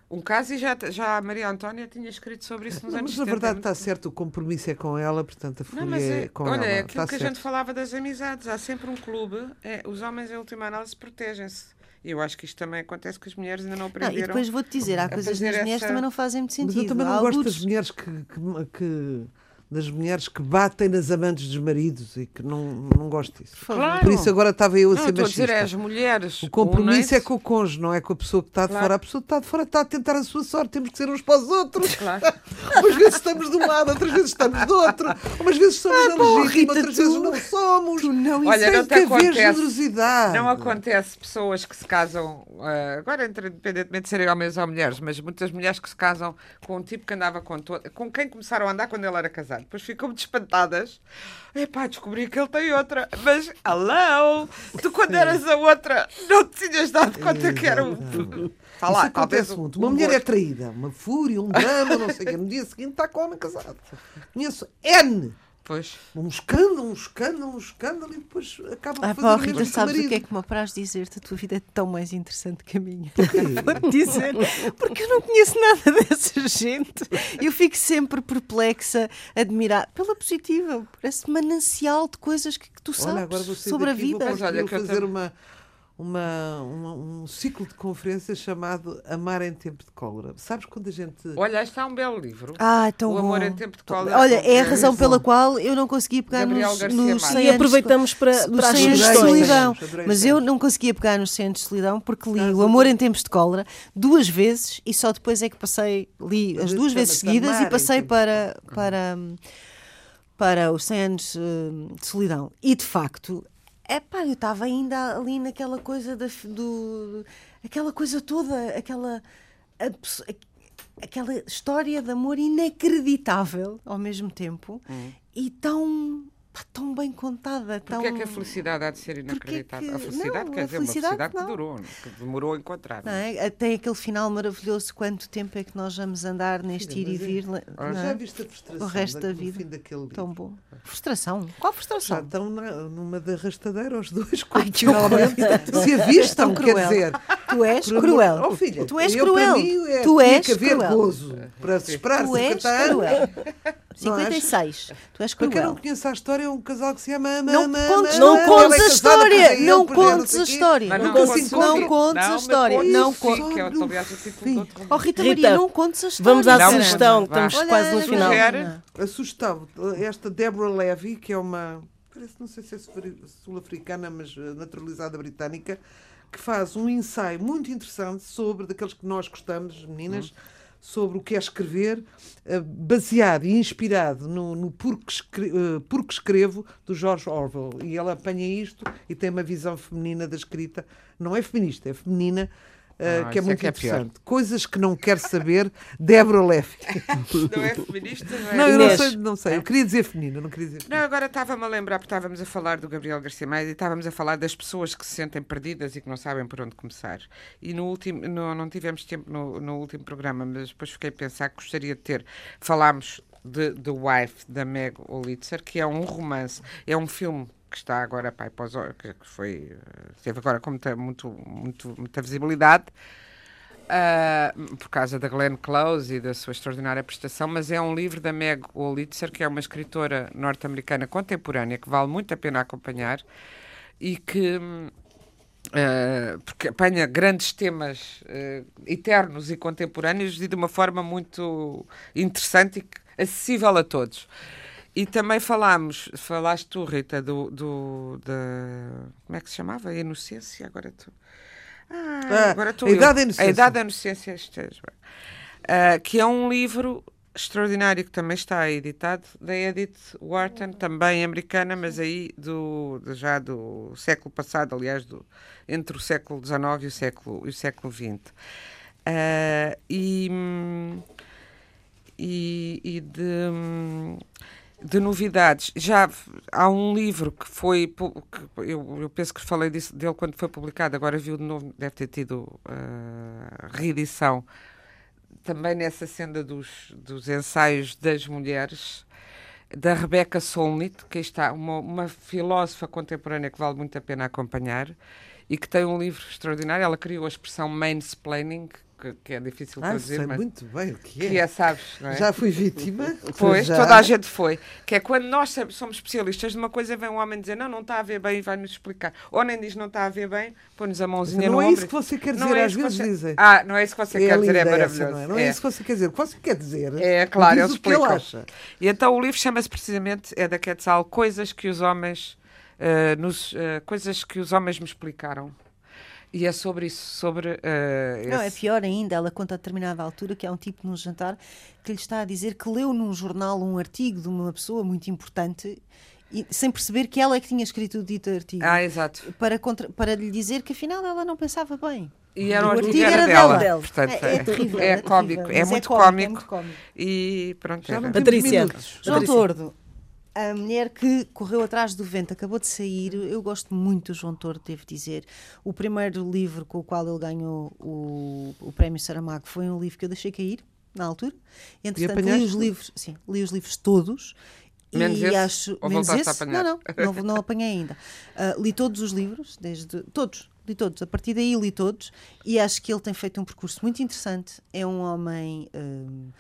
Um caso e já, já a Maria Antónia tinha escrito sobre isso nos Não, anos mas na 70. verdade está certo, o compromisso é com ela, portanto a folha Não, mas é, é, com olha, ela. é aquilo está que a certo. gente falava das amizades. Há sempre um clube. É, os homens, em última análise, protegem-se. E eu acho que isto também acontece que as mulheres ainda não Não, e aprenderam. depois vou-te dizer: há coisas fazer nas mulheres que essa- também não fazem muito sentido. Mas eu também Há não gosto algures- das mulheres que, que, que das mulheres que batem nas amantes dos maridos e que não, não gosto disso. Claro. Por isso agora estava eu a Não, ser estou a dizer, é as machista. mulheres. O compromisso é com o cônjuge, não é com a pessoa que está de Claro. fora. A pessoa que está de fora está a tentar a sua sorte. Temos que ser uns para os outros. Claro. (laughs) Umas vezes estamos de um lado, outras vezes estamos do outro. Umas vezes somos Ah, outras tu- vezes não somos. Tu não Olha, Tem não que haver acontece. generosidade. Não acontece pessoas que se casam, ah, agora independentemente de serem homens ou mulheres, mas muitas mulheres que se casam com um tipo que andava com to- com quem começaram a andar quando ele era casado. Depois ficam muito espantadas. Epá, descobri que ele tem outra. Mas, hello! Tu quando eras a outra, não te tinhas dado conta que era um... Está lá, acontece um- muito. Uma um mulher é gosto. traída, uma fúria, um drama, não sei o quê. No dia seguinte está com homem casado. Conheço N. Pois. Um escândalo, um escândalo, um escândalo e depois acaba por Ah, fazer pá, o Rita, o sabes o marido. que é que me apraz dizer-te? A tua vida é tão mais interessante que a minha. (laughs) Vou-te dizer. Porque eu não conheço nada (laughs) dessa gente. Eu fico sempre perplexa, admirada, pela positiva, por esse manancial de coisas que, que tu sabes Olha, vou sobre a vou vida. Mas olha fazer uma, uma, uma- um ciclo de conferências chamado Amar em Tempo de Cólera. Sabes quando a gente... Olha, este é um belo livro. Ah, tão O Amor bom. em Tempo de Cólera. Olha, é a razão Isso. pela qual eu não conseguia pegar Gabriel nos, Garcia nos Marques. 100 E anos de- aproveitamos para, para as 100 anos de Adorei sugestões. solidão. Mas eu não conseguia pegar nos 100 anos de solidão porque li Ah, O Amor em Tempos de Cólera duas vezes e só depois é que passei, li as duas vezes seguidas e passei para, para, para os 100 anos eh, de solidão. E de facto, é pá, eu estava ainda ali naquela coisa da, do, aquela coisa toda, aquela abs- aquela história de amor inacreditável ao mesmo tempo e tão pá, tão bem contada. Porque é que a felicidade há de ser inacreditável? Que... A felicidade, não, quer a dizer, felicidade, uma felicidade não. que durou, é? que demorou a encontrar. Não é? é? Ah, tem aquele final maravilhoso, quanto tempo é que nós vamos andar neste Sim, ir e é. vir? É... Ah, já viste a frustração o resto da, da vida. fim daquele livro? Tão bom. Frustração? Qual frustração? Já estão na, numa da os dois, quando Ai, (laughs) se avistam, quer cruel. dizer... Tu és cruel. Oh, filha, tu és eu, cruel. Mim, é tu és cruel. Para se esperar tu és cruel. 56. Tu és cruel. Para quem não conhece a história, é um casal que se ama, ama, não ama, contes, ama, é Não contes a história. Não contes a história. Não contes a história. Não contes. É oh, Rita Maria, não contes a história. Vamos à sugestão, estamos quase no final. A sugestão, esta Deborah Levy, que é uma parece, não sei se é sul-africana, mas eh, naturalizada britânica, que faz um ensaio muito interessante sobre daqueles que nós gostamos, meninas, hum sobre o que é escrever, eh, baseado e inspirado no, no Porque, Escre- eh, Porque Escrevo, do George Orwell. E ela apanha isto e tem uma visão feminina da escrita. Não é feminista, é feminina. Eh, Ah, que é é muito que é pior. interessante. Coisas que não quer saber, Deborah Levy. (laughs) Não é feminista, não é? Não, eu não sei, não sei. Eu queria dizer feminina, não queria dizer Não, agora estava-me a lembrar, porque estávamos a falar do Gabriel Garcia Marques e estávamos a falar das pessoas que se sentem perdidas e que não sabem por onde começar. E no último, no- não tivemos tempo no, no último programa, mas depois fiquei a pensar que gostaria de ter. Falámos de The Wife, da Meg Olitzer, que é um romance, é um filme que está agora, pai, pós, que foi, eh, teve agora com muita, muito, muito, muita visibilidade. Ah, por causa da Glenn Close e da sua extraordinária prestação, mas é um livro da Meg Wolitzer, que é uma escritora norte-americana contemporânea que vale muito a pena acompanhar e que ah, porque apanha grandes temas ah, eternos e contemporâneos e de uma forma muito interessante e acessível a todos. E também falámos, falaste tu, Rita, do, do da, como é que se chamava? A Inocência, agora tu. Ah, Ah, agora estou A eu. Idade da Inocência. A Idade da Inocência, isto é, ah, que é um livro extraordinário que também está editado da Edith Wharton, também americana, mas aí do, já do século passado, aliás, do, entre o século XIX e o século, e o século XX. Ah, e, e, e de, hum, de novidades. Já há um livro que foi. que eu, eu penso que falei disso, dele quando foi publicado, agora viu de novo, deve ter tido ah, reedição. Também nessa senda dos, dos ensaios das mulheres, da Rebecca Solnit, que está uma, uma filósofa contemporânea que vale muito a pena acompanhar e que tem um livro extraordinário. Ela criou a expressão mansplaining, que, que é difícil Ah, traduzir, sei mas muito bem o que é. que é, sabes, não é? Já fui vítima. (laughs) Pois, já. toda a gente foi. Que é quando nós somos especialistas numa coisa, vem um homem dizer não, não está a ver bem e vai-nos explicar. Ou nem diz não está a ver bem, põe-nos a mãozinha Não no é ombro. isso que você quer Não dizer, é às que vezes você- dizem. Ah, não é isso que você quer dizer, é linda essa, maravilhoso. não é? Não é isso que você quer dizer. O que você quer dizer É, claro, o que ele explica. acha. E então o livro chama-se precisamente, é da Quetzal, Coisas que os homens, eh, nos, eh, coisas que os homens me explicaram. E é sobre isso, sobre eh, Não, é esse- pior ainda, ela conta a determinada altura que há um tipo num jantar que lhe está a dizer que leu num jornal um artigo de uma pessoa muito importante e, sem perceber que ela é que tinha escrito o dito artigo. Ah, exato. Para, contra- para lhe dizer que afinal ela não pensava bem. E era um O artigo artigo era era dela. dela. Portanto, É- é terrível, é é cómico, terrível, é mas é muito cómico, é cómico. muito cómico. E pronto, Patrícia. minutos. João. Tordo, a mulher que correu atrás do vento, acabou de sair. Eu gosto muito do João Tordo, devo dizer. O primeiro livro com o qual ele ganhou o, o prémio Saramago foi um livro que eu deixei cair na altura. Entretanto, li os livros, sim, li os livros todos. Menos e esse? acho Ou menos a esse? apanhar? Não, não, não, não apanhei ainda. Ah, li todos os livros, desde todos, li todos. A partir daí li todos e acho que ele tem feito um percurso muito interessante. É um homem hum,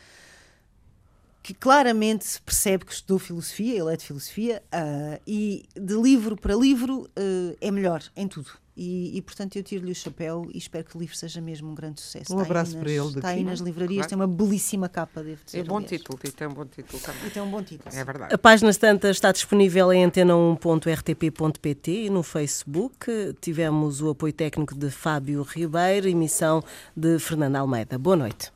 que claramente se percebe que estudou filosofia, ele é de filosofia, ah, e de livro para livro ah, é melhor em tudo. E, e, portanto eu tiro-lhe o chapéu e espero que o livro seja mesmo um grande sucesso. Um Está abraço nas- para ele Está aí nas livrarias, Claro. tem uma belíssima capa, devo dizer. É bom aliás. título, e tem um bom título também. E tem um bom título. É verdade. A Páginas Tantas está disponível em antena1.rtp.pt e no Facebook. Tivemos o apoio técnico de Fábio Ribeiro, emissão de Fernanda Almeida. Boa noite.